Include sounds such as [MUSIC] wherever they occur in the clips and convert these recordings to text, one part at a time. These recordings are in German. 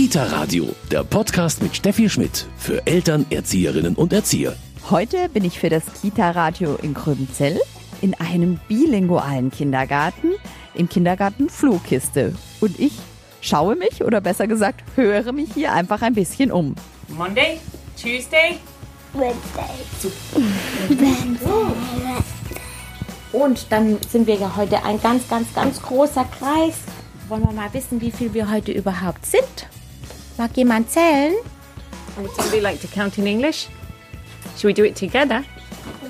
Kita Radio, der Podcast mit Steffi Schmidt für Eltern, Erzieherinnen und Erzieher. Heute bin ich für das Kita-Radio in Gröbenzell in einem bilingualen Kindergarten, im Kindergarten Flohkiste. Und ich schaue mich, oder besser gesagt, höre mich hier einfach ein bisschen um. Monday, Tuesday, Und dann sind wir ja heute ein ganz, ganz, ganz großer Kreis. Wollen wir mal wissen, wie viel wir heute überhaupt sind? Mag jemand zählen? Would somebody like to count in English? Should we do it together?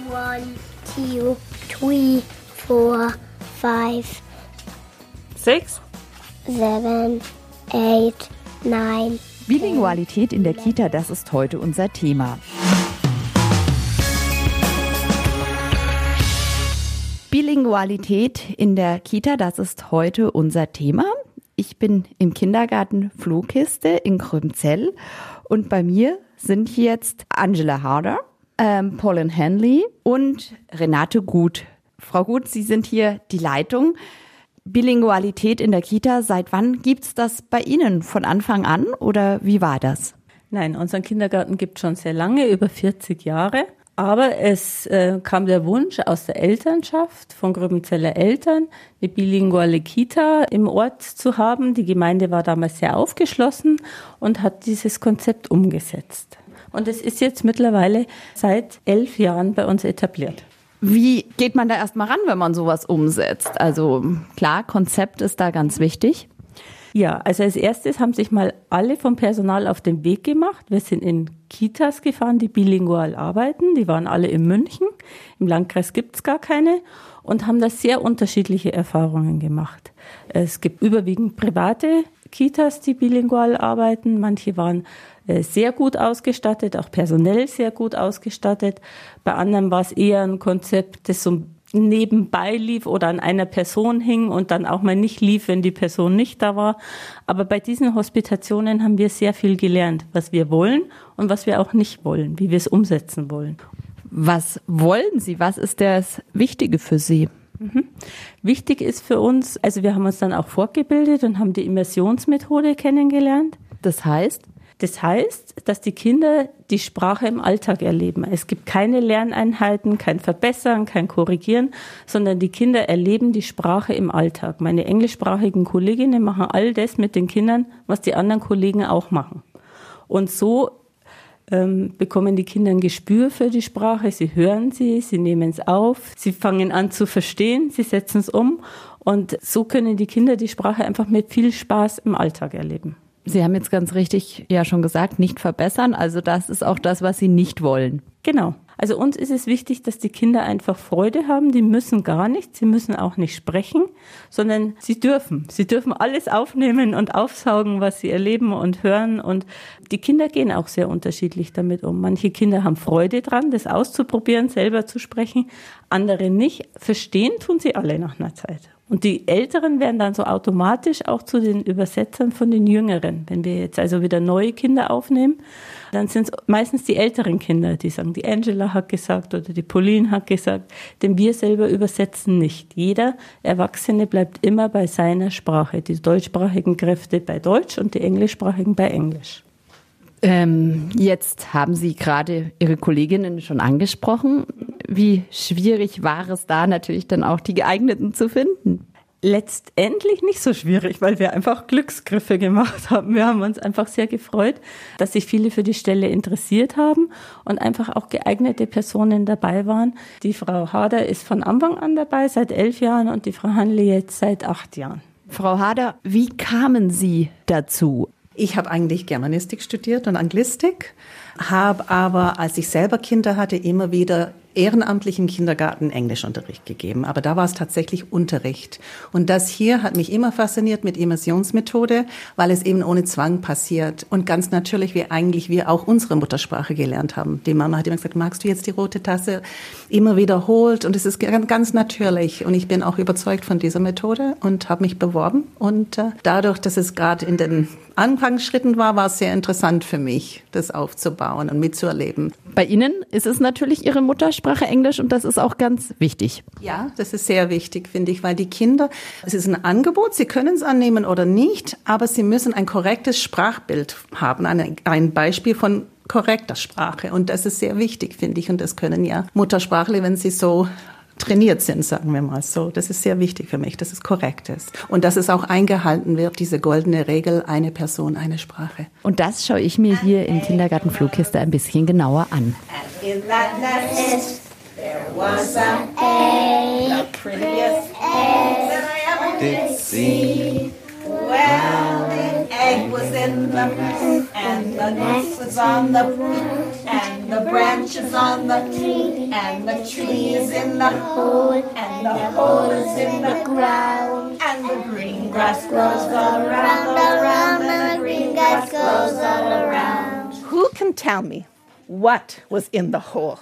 One, two, three, four, five, Six? seven, eight, nine. Bilingualität in der Kita, das ist heute unser Thema. Bilingualität in der Kita, das ist heute unser Thema. Ich bin im Kindergarten Flohkiste in Krümzell und bei mir sind jetzt Angela Harder, ähm, Pauline Henley und Renate Gut. Frau Gut, Sie sind hier die Leitung. Bilingualität in der Kita, seit wann gibt's das bei Ihnen? Von Anfang an oder wie war das? Nein, unseren Kindergarten gibt schon sehr lange, über 40 Jahre. Aber es äh, kam der Wunsch aus der Elternschaft von Gröbenzeller Eltern, eine bilinguale Kita im Ort zu haben. Die Gemeinde war damals sehr aufgeschlossen und hat dieses Konzept umgesetzt. Und es ist jetzt mittlerweile seit elf Jahren bei uns etabliert. Wie geht man da erstmal ran, wenn man sowas umsetzt? Also klar, Konzept ist da ganz wichtig. Ja, also als erstes haben sich mal alle vom Personal auf den Weg gemacht. Wir sind in Kitas gefahren, die bilingual arbeiten. Die waren alle in München. Im Landkreis gibt's gar keine und haben da sehr unterschiedliche Erfahrungen gemacht. Es gibt überwiegend private Kitas, die bilingual arbeiten. Manche waren äh, sehr gut ausgestattet, auch personell sehr gut ausgestattet. Bei anderen war es eher ein Konzept, das so nebenbei lief oder an einer Person hing und dann auch mal nicht lief, wenn die Person nicht da war. Aber bei diesen Hospitationen haben wir sehr viel gelernt, was wir wollen und was wir auch nicht wollen, wie wir es umsetzen wollen. Was wollen Sie? Was ist das Wichtige für Sie? Mhm. Wichtig ist für uns, also wir haben uns dann auch fortgebildet und haben die Immersionsmethode kennengelernt. Das heißt? Das heißt, dass die Kinder die Sprache im Alltag erleben. Es gibt keine Lerneinheiten, kein Verbessern, kein Korrigieren, sondern die Kinder erleben die Sprache im Alltag. Meine englischsprachigen Kolleginnen machen all das mit den Kindern, was die anderen Kollegen auch machen. Und so ähm, bekommen die Kinder ein Gespür für die Sprache, sie hören sie, sie nehmen es auf, sie fangen an zu verstehen, sie setzen es um und so können die Kinder die Sprache einfach mit viel Spaß im Alltag erleben. Sie haben jetzt ganz richtig ja schon gesagt, nicht verbessern. Also das ist auch das, was Sie nicht wollen. Genau. Also uns ist es wichtig, dass die Kinder einfach Freude haben. Die müssen gar nichts, sie müssen auch nicht sprechen, sondern sie dürfen. Sie dürfen alles aufnehmen und aufsaugen, was sie erleben und hören. Und die Kinder gehen auch sehr unterschiedlich damit um. Manche Kinder haben Freude dran, das auszuprobieren, selber zu sprechen. Andere nicht. Verstehen tun sie alle nach einer Zeit. Und die Älteren werden dann so automatisch auch zu den Übersetzern von den Jüngeren. Wenn wir jetzt also wieder neue Kinder aufnehmen, dann sind es meistens die älteren Kinder, die sagen, die Angela hat gesagt oder die Pauline hat gesagt, denn wir selber übersetzen nicht. Jeder Erwachsene bleibt immer bei seiner Sprache. Die deutschsprachigen Kräfte bei Deutsch und die englischsprachigen bei Englisch. Ähm, jetzt haben Sie gerade Ihre Kolleginnen schon angesprochen. Wie schwierig war es da natürlich dann auch die geeigneten zu finden? Letztendlich nicht so schwierig, weil wir einfach Glücksgriffe gemacht haben. Wir haben uns einfach sehr gefreut, dass sich viele für die Stelle interessiert haben und einfach auch geeignete Personen dabei waren. Die Frau Hader ist von Anfang an dabei, seit elf Jahren und die Frau Hanley jetzt seit acht Jahren. Frau Hader, wie kamen Sie dazu? Ich habe eigentlich Germanistik studiert und Anglistik, habe aber, als ich selber Kinder hatte, immer wieder ehrenamtlich im Kindergarten Englischunterricht gegeben. Aber da war es tatsächlich Unterricht. Und das hier hat mich immer fasziniert mit Immersionsmethode, weil es eben ohne Zwang passiert. Und ganz natürlich, wie eigentlich wir auch unsere Muttersprache gelernt haben. Die Mama hat immer gesagt, magst du jetzt die rote Tasse? Immer wiederholt. Und es ist ganz natürlich. Und ich bin auch überzeugt von dieser Methode und habe mich beworben. Und äh, dadurch, dass es gerade in den Anfangsschritten war, war es sehr interessant für mich, das aufzubauen und mitzuerleben. Bei Ihnen ist es natürlich Ihre Muttersprache Englisch und das ist auch ganz wichtig. Ja, das ist sehr wichtig, finde ich, weil die Kinder, es ist ein Angebot, sie können es annehmen oder nicht, aber sie müssen ein korrektes Sprachbild haben, ein, ein Beispiel von korrekter Sprache. Und das ist sehr wichtig, finde ich. Und das können ja Muttersprachler, wenn sie so trainiert sind, sagen wir mal so. Das ist sehr wichtig für mich, dass es korrekt ist. Und dass es auch eingehalten wird, diese goldene Regel, eine Person, eine Sprache. Und das schaue ich mir hier im Kindergarten Flughiste ein bisschen genauer an. In that nest, there was an egg, the prettiest egg that I ever did see. Well, the egg was in the and the nest was on the and the branches on the tree, and the tree is in the hole, and the hole is in the ground, and the green grass grows all around, around, and the green grass grows all around. Who can tell me what was in the hole?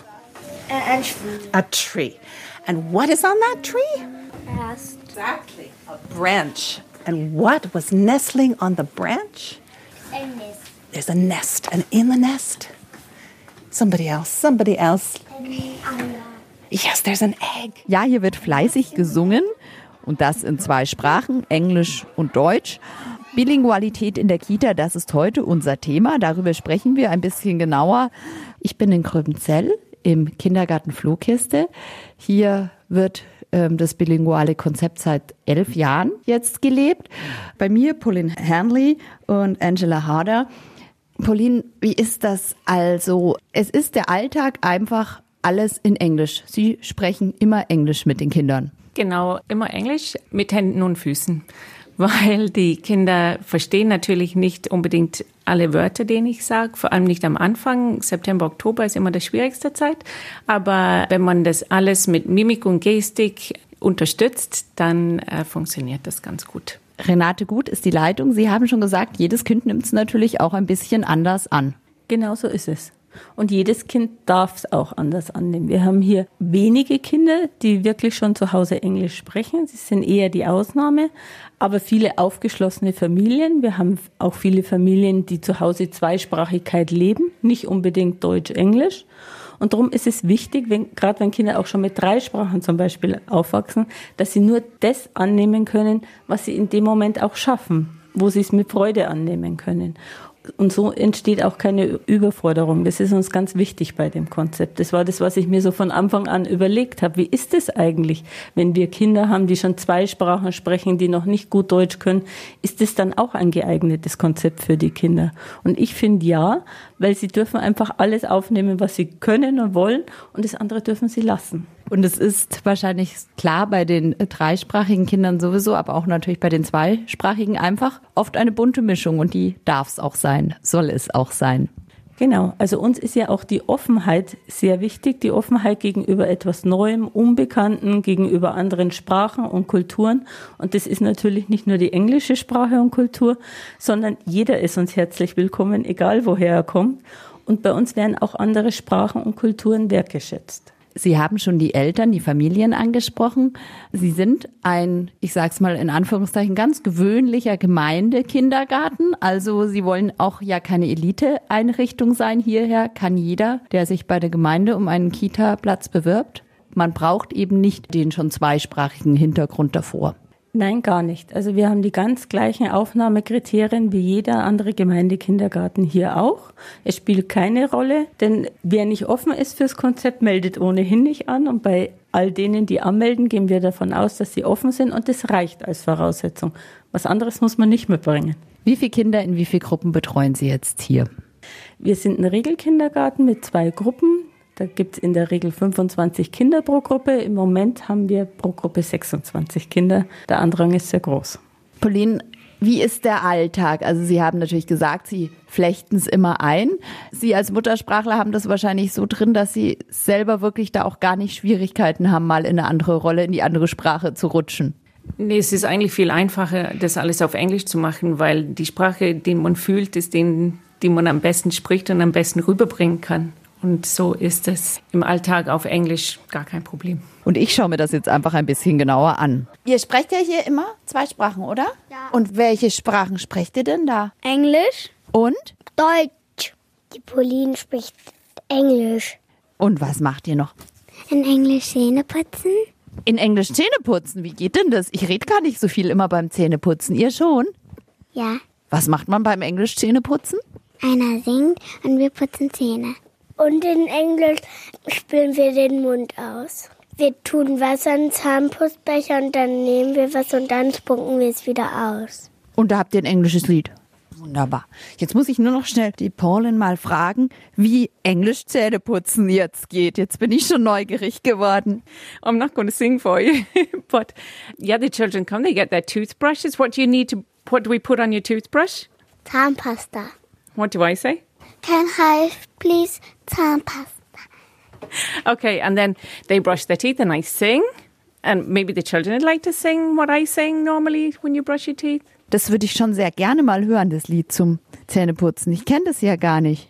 A tree. A tree. And what is on that tree? Nest. Exactly. A branch. And what was nestling on the branch? A nest. There's a nest. And in the nest, somebody else, somebody else. Yes, there's an egg. Ja, hier wird fleißig gesungen und das in zwei Sprachen, Englisch und Deutsch. Bilingualität in der Kita, das ist heute unser Thema. Darüber sprechen wir ein bisschen genauer. Ich bin in Gröbenzell im Kindergarten Flohkiste. Hier wird ähm, das bilinguale Konzept seit elf Jahren jetzt gelebt. Bei mir Pauline Hanley und Angela Harder. Pauline, wie ist das also? Es ist der Alltag einfach alles in Englisch. Sie sprechen immer Englisch mit den Kindern. Genau, immer Englisch mit Händen und Füßen. Weil die Kinder verstehen natürlich nicht unbedingt alle Wörter, die ich sage, vor allem nicht am Anfang. September, Oktober ist immer die schwierigste Zeit. Aber wenn man das alles mit Mimik und Gestik unterstützt, dann äh, funktioniert das ganz gut. Renate Gut ist die Leitung. Sie haben schon gesagt, jedes Kind nimmt es natürlich auch ein bisschen anders an. Genau so ist es. Und jedes Kind darf es auch anders annehmen. Wir haben hier wenige Kinder, die wirklich schon zu Hause Englisch sprechen. Sie sind eher die Ausnahme. Aber viele aufgeschlossene Familien. Wir haben auch viele Familien, die zu Hause Zweisprachigkeit leben, nicht unbedingt Deutsch-Englisch. Und darum ist es wichtig, wenn, gerade wenn Kinder auch schon mit drei Sprachen zum Beispiel aufwachsen, dass sie nur das annehmen können, was sie in dem Moment auch schaffen, wo sie es mit Freude annehmen können. Und so entsteht auch keine Überforderung. Das ist uns ganz wichtig bei dem Konzept. Das war das, was ich mir so von Anfang an überlegt habe. Wie ist es eigentlich, wenn wir Kinder haben, die schon zwei Sprachen sprechen, die noch nicht gut Deutsch können? Ist das dann auch ein geeignetes Konzept für die Kinder? Und ich finde ja, weil sie dürfen einfach alles aufnehmen, was sie können und wollen, und das andere dürfen sie lassen. Und es ist wahrscheinlich klar bei den dreisprachigen Kindern sowieso, aber auch natürlich bei den zweisprachigen einfach oft eine bunte Mischung und die darf es auch sein, soll es auch sein. Genau, also uns ist ja auch die Offenheit sehr wichtig, die Offenheit gegenüber etwas Neuem, Unbekannten, gegenüber anderen Sprachen und Kulturen. Und das ist natürlich nicht nur die englische Sprache und Kultur, sondern jeder ist uns herzlich willkommen, egal woher er kommt. Und bei uns werden auch andere Sprachen und Kulturen wertgeschätzt. Sie haben schon die Eltern, die Familien angesprochen. Sie sind ein, ich sage es mal in Anführungszeichen, ganz gewöhnlicher Gemeindekindergarten. Also Sie wollen auch ja keine Elite-Einrichtung sein. Hierher kann jeder, der sich bei der Gemeinde um einen Kita-Platz bewirbt. Man braucht eben nicht den schon zweisprachigen Hintergrund davor. Nein, gar nicht. Also wir haben die ganz gleichen Aufnahmekriterien wie jeder andere Gemeindekindergarten hier auch. Es spielt keine Rolle, denn wer nicht offen ist fürs Konzept, meldet ohnehin nicht an. Und bei all denen, die anmelden, gehen wir davon aus, dass sie offen sind und das reicht als Voraussetzung. Was anderes muss man nicht mitbringen. Wie viele Kinder in wie viele Gruppen betreuen Sie jetzt hier? Wir sind ein Regelkindergarten mit zwei Gruppen. Da gibt es in der Regel 25 Kinder pro Gruppe. Im Moment haben wir pro Gruppe 26 Kinder. Der Andrang ist sehr groß. Pauline, wie ist der Alltag? Also Sie haben natürlich gesagt, Sie flechten es immer ein. Sie als Muttersprachler haben das wahrscheinlich so drin, dass Sie selber wirklich da auch gar nicht Schwierigkeiten haben, mal in eine andere Rolle, in die andere Sprache zu rutschen. Nee, es ist eigentlich viel einfacher, das alles auf Englisch zu machen, weil die Sprache, die man fühlt, ist die, die man am besten spricht und am besten rüberbringen kann. Und so ist es im Alltag auf Englisch gar kein Problem. Und ich schaue mir das jetzt einfach ein bisschen genauer an. Ihr sprecht ja hier immer zwei Sprachen, oder? Ja. Und welche Sprachen sprecht ihr denn da? Englisch, Und? Deutsch. Die Pauline spricht Englisch. Und was macht ihr noch? In Englisch Zähne putzen? In Englisch Zähne putzen. Wie geht denn das? Ich rede gar nicht so viel immer beim Zähneputzen. Ihr schon? Ja. Was macht man beim Englisch Zähneputzen? Einer singt und wir putzen Zähne. Und in Englisch spülen wir den Mund aus. Wir tun Wasser in den Zahnpustbecher und dann nehmen wir was und dann spucken wir es wieder aus. Und da habt ihr ein englisches Lied. Wunderbar. Jetzt muss ich nur noch schnell die Paulin mal fragen, wie Englisch Zähneputzen jetzt geht. Jetzt bin ich schon neugierig geworden. I'm not going to sing for you, [LAUGHS] but yeah, the children come, they get their toothbrushes. What do you need to, what do we put on your toothbrush? Zahnpasta. What do I say? Can I please Zahnpasta? Okay, and then they brush their teeth and I sing. And maybe the children would like to sing what I sing normally when you brush your teeth. Das würde ich schon sehr gerne mal hören, das Lied zum Zähneputzen. Ich kenne das ja gar nicht.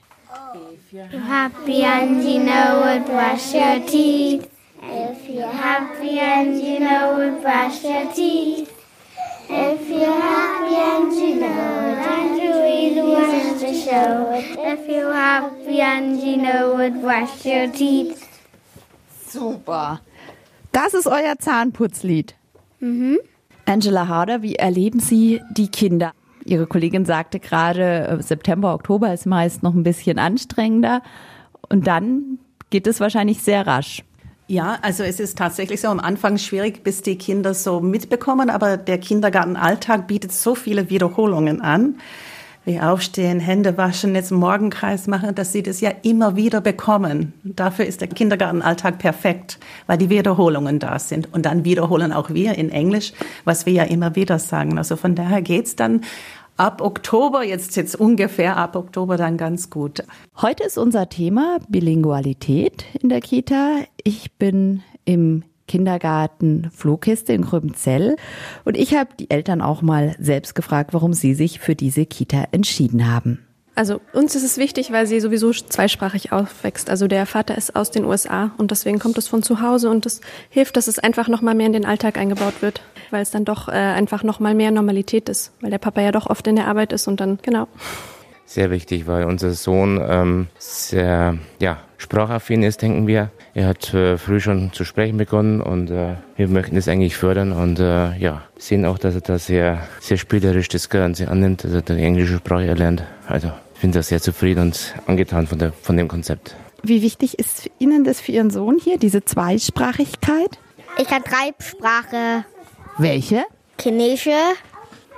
Happy and you know it, brush your teeth. If you're happy and you know it, brush your teeth. If you're happy and you know it, and you really want to show it. If you're happy and you know it, brush your teeth. Super. Das ist euer Zahnputzlied. Angela Harder, wie erleben Sie die Kinder? Ihre Kollegin sagte gerade, äh, September, Oktober ist meist noch ein bisschen anstrengender. Und dann geht es wahrscheinlich sehr rasch. Ja, also es ist tatsächlich so am Anfang schwierig, bis die Kinder so mitbekommen, aber der Kindergartenalltag bietet so viele Wiederholungen an. Wie aufstehen, Hände waschen, jetzt Morgenkreis machen, dass sie das ja immer wieder bekommen. Dafür ist der Kindergartenalltag perfekt, weil die Wiederholungen da sind. Und dann wiederholen auch wir in Englisch, was wir ja immer wieder sagen. Also von daher geht's dann ab Oktober, jetzt jetzt ungefähr ab Oktober dann ganz gut. Heute ist unser Thema Bilingualität in der Kita. Ich bin im Kindergarten Flohkiste in Gröbenzell und ich habe die Eltern auch mal selbst gefragt, warum sie sich für diese Kita entschieden haben. Also uns ist es wichtig, weil sie sowieso zweisprachig aufwächst. Also der Vater ist aus den USA und deswegen kommt es von zu Hause und das hilft, dass es einfach noch mal mehr in den Alltag eingebaut wird, weil es dann doch äh, einfach noch mal mehr Normalität ist, weil der Papa ja doch oft in der Arbeit ist und dann genau. Sehr wichtig, weil unser Sohn ähm, sehr ja, sprachaffin ist, denken wir. Er hat äh, früh schon zu sprechen begonnen und äh, wir möchten es eigentlich fördern und äh, ja, sehen auch, dass er da sehr, sehr spielerisch das Ganze annimmt, dass er die englische Sprache erlernt. Also ich bin da sehr zufrieden und angetan von, der, von dem Konzept. Wie wichtig ist Ihnen das für Ihren Sohn hier, diese Zweisprachigkeit? Ich kann drei Sprachen. Welche? Chinesische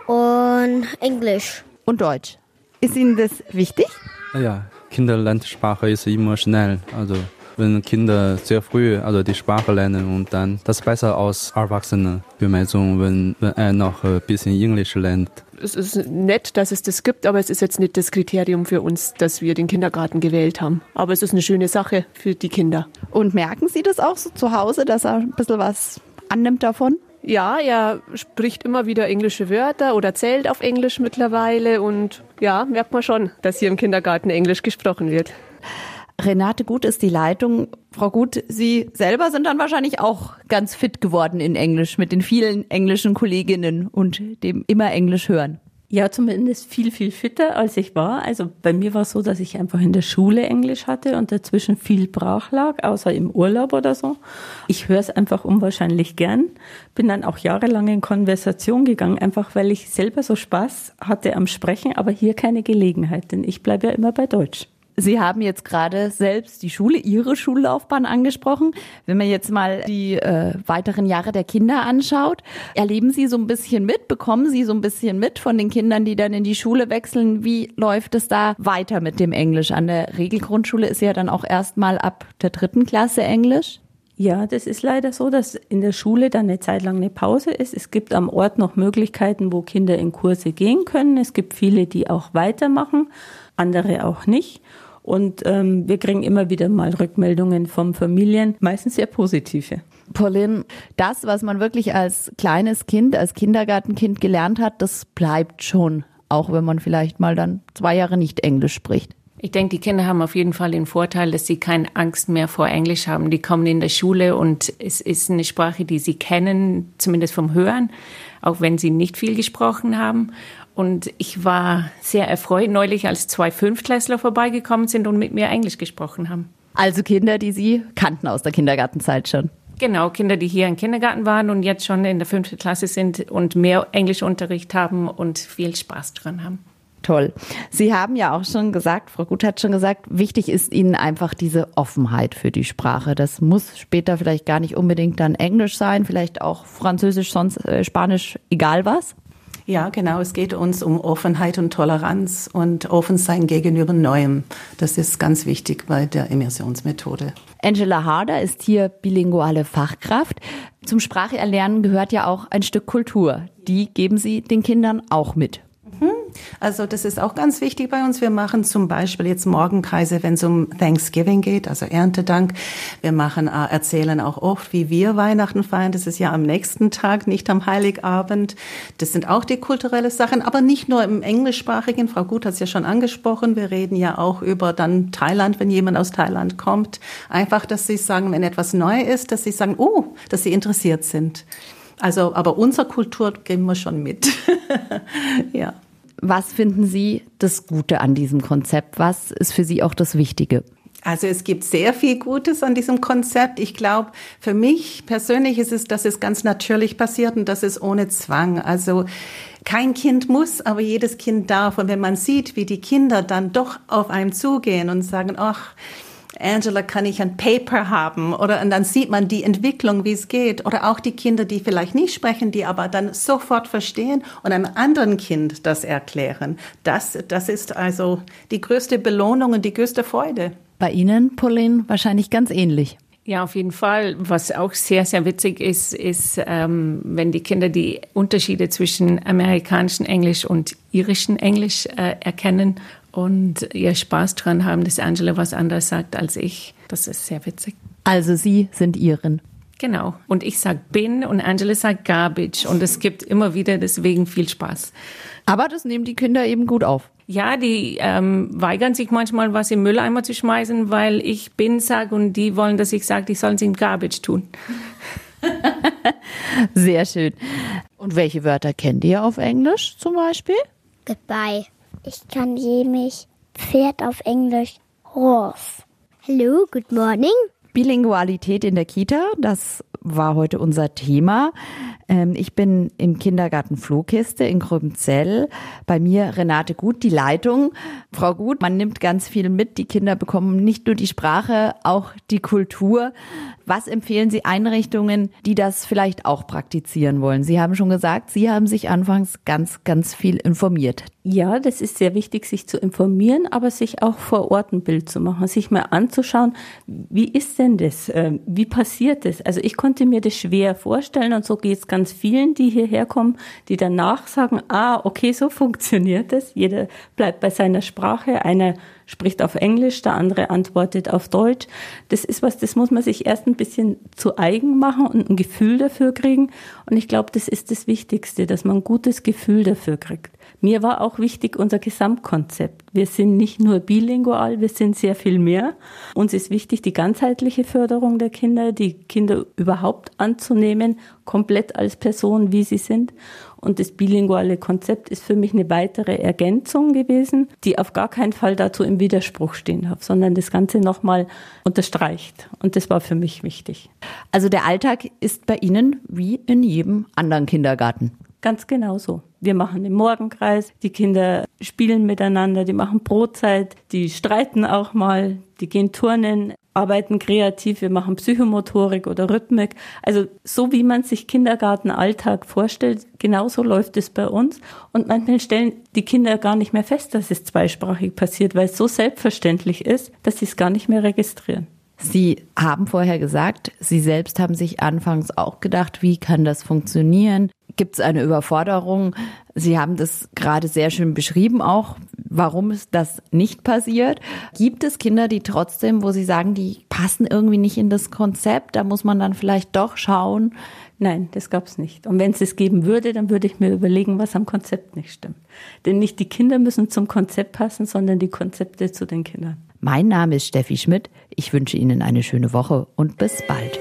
und Englisch. Und Deutsch. Ist Ihnen das wichtig? Ja, Kinderlernsprache ist immer schnell. Also wenn Kinder sehr früh also die Sprache lernen und dann das besser als Erwachsene. Für meinen Sohn, wenn, wenn er noch ein bisschen Englisch lernt. Es ist nett, dass es das gibt, aber es ist jetzt nicht das Kriterium für uns, dass wir den Kindergarten gewählt haben. Aber es ist eine schöne Sache für die Kinder. Und merken Sie das auch so zu Hause, dass er ein bisschen was annimmt davon? Ja, er spricht immer wieder englische Wörter oder zählt auf Englisch mittlerweile und ja, merkt man schon, dass hier im Kindergarten Englisch gesprochen wird. Renate Gut ist die Leitung. Frau Gut, Sie selber sind dann wahrscheinlich auch ganz fit geworden in Englisch mit den vielen englischen Kolleginnen und dem immer Englisch hören. Ja, zumindest viel, viel fitter als ich war. Also bei mir war es so, dass ich einfach in der Schule Englisch hatte und dazwischen viel brach lag, außer im Urlaub oder so. Ich höre es einfach unwahrscheinlich gern. Bin dann auch jahrelang in Konversation gegangen, einfach weil ich selber so Spaß hatte am Sprechen, aber hier keine Gelegenheit, denn ich bleibe ja immer bei Deutsch. Sie haben jetzt gerade selbst die Schule, Ihre Schullaufbahn angesprochen. Wenn man jetzt mal die äh, weiteren Jahre der Kinder anschaut, erleben Sie so ein bisschen mit, bekommen Sie so ein bisschen mit von den Kindern, die dann in die Schule wechseln. Wie läuft es da weiter mit dem Englisch? An der Regelgrundschule ist ja dann auch erstmal ab der dritten Klasse Englisch. Ja, das ist leider so, dass in der Schule dann eine Zeit lang eine Pause ist. Es gibt am Ort noch Möglichkeiten, wo Kinder in Kurse gehen können. Es gibt viele, die auch weitermachen, andere auch nicht. Und ähm, wir kriegen immer wieder mal Rückmeldungen von Familien, meistens sehr positive. Pauline, das, was man wirklich als kleines Kind, als Kindergartenkind gelernt hat, das bleibt schon, auch wenn man vielleicht mal dann zwei Jahre nicht Englisch spricht. Ich denke, die Kinder haben auf jeden Fall den Vorteil, dass sie keine Angst mehr vor Englisch haben. Die kommen in der Schule und es ist eine Sprache, die sie kennen, zumindest vom Hören, auch wenn sie nicht viel gesprochen haben. Und ich war sehr erfreut neulich, als zwei Fünftklässler vorbeigekommen sind und mit mir Englisch gesprochen haben. Also Kinder, die Sie kannten aus der Kindergartenzeit schon. Genau, Kinder, die hier im Kindergarten waren und jetzt schon in der fünften Klasse sind und mehr Englischunterricht haben und viel Spaß dran haben. Toll. Sie haben ja auch schon gesagt, Frau Gut hat schon gesagt, wichtig ist Ihnen einfach diese Offenheit für die Sprache. Das muss später vielleicht gar nicht unbedingt dann Englisch sein, vielleicht auch Französisch, sonst äh, Spanisch, egal was. Ja, genau. Es geht uns um Offenheit und Toleranz und offen sein gegenüber Neuem. Das ist ganz wichtig bei der Immersionsmethode. Angela Harder ist hier bilinguale Fachkraft. Zum Spracherlernen gehört ja auch ein Stück Kultur. Die geben Sie den Kindern auch mit. Also das ist auch ganz wichtig bei uns. Wir machen zum Beispiel jetzt Morgenkreise, wenn es um Thanksgiving geht, also Erntedank. Wir machen, äh, erzählen auch oft, wie wir Weihnachten feiern. Das ist ja am nächsten Tag, nicht am Heiligabend. Das sind auch die kulturellen Sachen, aber nicht nur im englischsprachigen. Frau Gut hat es ja schon angesprochen. Wir reden ja auch über dann Thailand, wenn jemand aus Thailand kommt. Einfach, dass sie sagen, wenn etwas neu ist, dass sie sagen, oh, dass sie interessiert sind. Also, aber unsere Kultur geben wir schon mit. [LAUGHS] ja. Was finden Sie das Gute an diesem Konzept? Was ist für Sie auch das Wichtige? Also es gibt sehr viel Gutes an diesem Konzept. Ich glaube, für mich persönlich ist es, dass es ganz natürlich passiert und dass es ohne Zwang. Also kein Kind muss, aber jedes Kind darf. Und wenn man sieht, wie die Kinder dann doch auf einem zugehen und sagen, ach, Angela, kann ich ein Paper haben? Oder und dann sieht man die Entwicklung, wie es geht. Oder auch die Kinder, die vielleicht nicht sprechen, die aber dann sofort verstehen und einem anderen Kind das erklären. Das, das ist also die größte Belohnung und die größte Freude. Bei Ihnen, Pauline, wahrscheinlich ganz ähnlich. Ja, auf jeden Fall. Was auch sehr, sehr witzig ist, ist, ähm, wenn die Kinder die Unterschiede zwischen amerikanischen Englisch und irischen Englisch äh, erkennen und ihr Spaß dran haben, dass Angela was anderes sagt als ich. Das ist sehr witzig. Also Sie sind Iren. Genau. Und ich sage bin und Angela sagt garbage. Und es gibt immer wieder deswegen viel Spaß. Aber das nehmen die Kinder eben gut auf. Ja, die ähm, weigern sich manchmal, was im Mülleimer zu schmeißen, weil ich bin sage und die wollen, dass ich sage, die sollen es im Garbage tun. [LAUGHS] Sehr schön. Und welche Wörter kennt ihr auf Englisch zum Beispiel? Goodbye. Ich kann nämlich Pferd auf Englisch Horse. Hello, good morning. Bilingualität in der Kita, das war heute unser Thema. Ähm, ich bin im Kindergarten Flohkiste in Gröbenzell. Bei mir Renate Gut, die Leitung. Frau Gut, man nimmt ganz viel mit. Die Kinder bekommen nicht nur die Sprache, auch die Kultur. Was empfehlen Sie Einrichtungen, die das vielleicht auch praktizieren wollen? Sie haben schon gesagt, Sie haben sich anfangs ganz, ganz viel informiert. Ja, das ist sehr wichtig, sich zu informieren, aber sich auch vor Ort ein Bild zu machen, sich mal anzuschauen, wie ist denn das? Ähm, wie passiert das? Also ich konnte mir das schwer vorstellen und so geht es ganz vielen, die hierher kommen, die danach sagen, ah, okay, so [LAUGHS] funktioniert das. Jeder bleibt bei seiner Sprache. Einer spricht auf Englisch, der andere antwortet auf Deutsch. Das ist was, das muss man sich erst ein bisschen zu eigen machen und ein Gefühl dafür kriegen. Und ich glaube, das ist das Wichtigste, dass man ein gutes Gefühl dafür kriegt. Mir war auch wichtig unser Gesamtkonzept. Wir sind nicht nur bilingual, wir sind sehr viel mehr. Uns ist wichtig die ganzheitliche Förderung der Kinder, die Kinder überhaupt anzunehmen, komplett als Person, wie sie sind. Und das bilinguale Konzept ist für mich eine weitere Ergänzung gewesen, die auf gar keinen Fall dazu im Widerspruch stehen darf, sondern das Ganze nochmal unterstreicht. Und das war für mich wichtig. Also der Alltag ist bei Ihnen wie in jedem anderen Kindergarten. Ganz genau so. Wir machen den Morgenkreis, die Kinder spielen miteinander, die machen Brotzeit, die streiten auch mal, die gehen turnen, arbeiten kreativ, wir machen Psychomotorik oder Rhythmik. Also so wie man sich Kindergartenalltag vorstellt, genauso läuft es bei uns. Und manchmal stellen die Kinder gar nicht mehr fest, dass es zweisprachig passiert, weil es so selbstverständlich ist, dass sie es gar nicht mehr registrieren. Sie haben vorher gesagt, Sie selbst haben sich anfangs auch gedacht, wie kann das funktionieren? gibt es eine Überforderung. Sie haben das gerade sehr schön beschrieben auch, warum ist das nicht passiert. Gibt es Kinder, die trotzdem, wo Sie sagen, die passen irgendwie nicht in das Konzept, da muss man dann vielleicht doch schauen? Nein, das gab es nicht. Und wenn es es geben würde, dann würde ich mir überlegen, was am Konzept nicht stimmt. Denn nicht die Kinder müssen zum Konzept passen, sondern die Konzepte zu den Kindern. Mein Name ist Steffi Schmidt. Ich wünsche Ihnen eine schöne Woche und bis bald.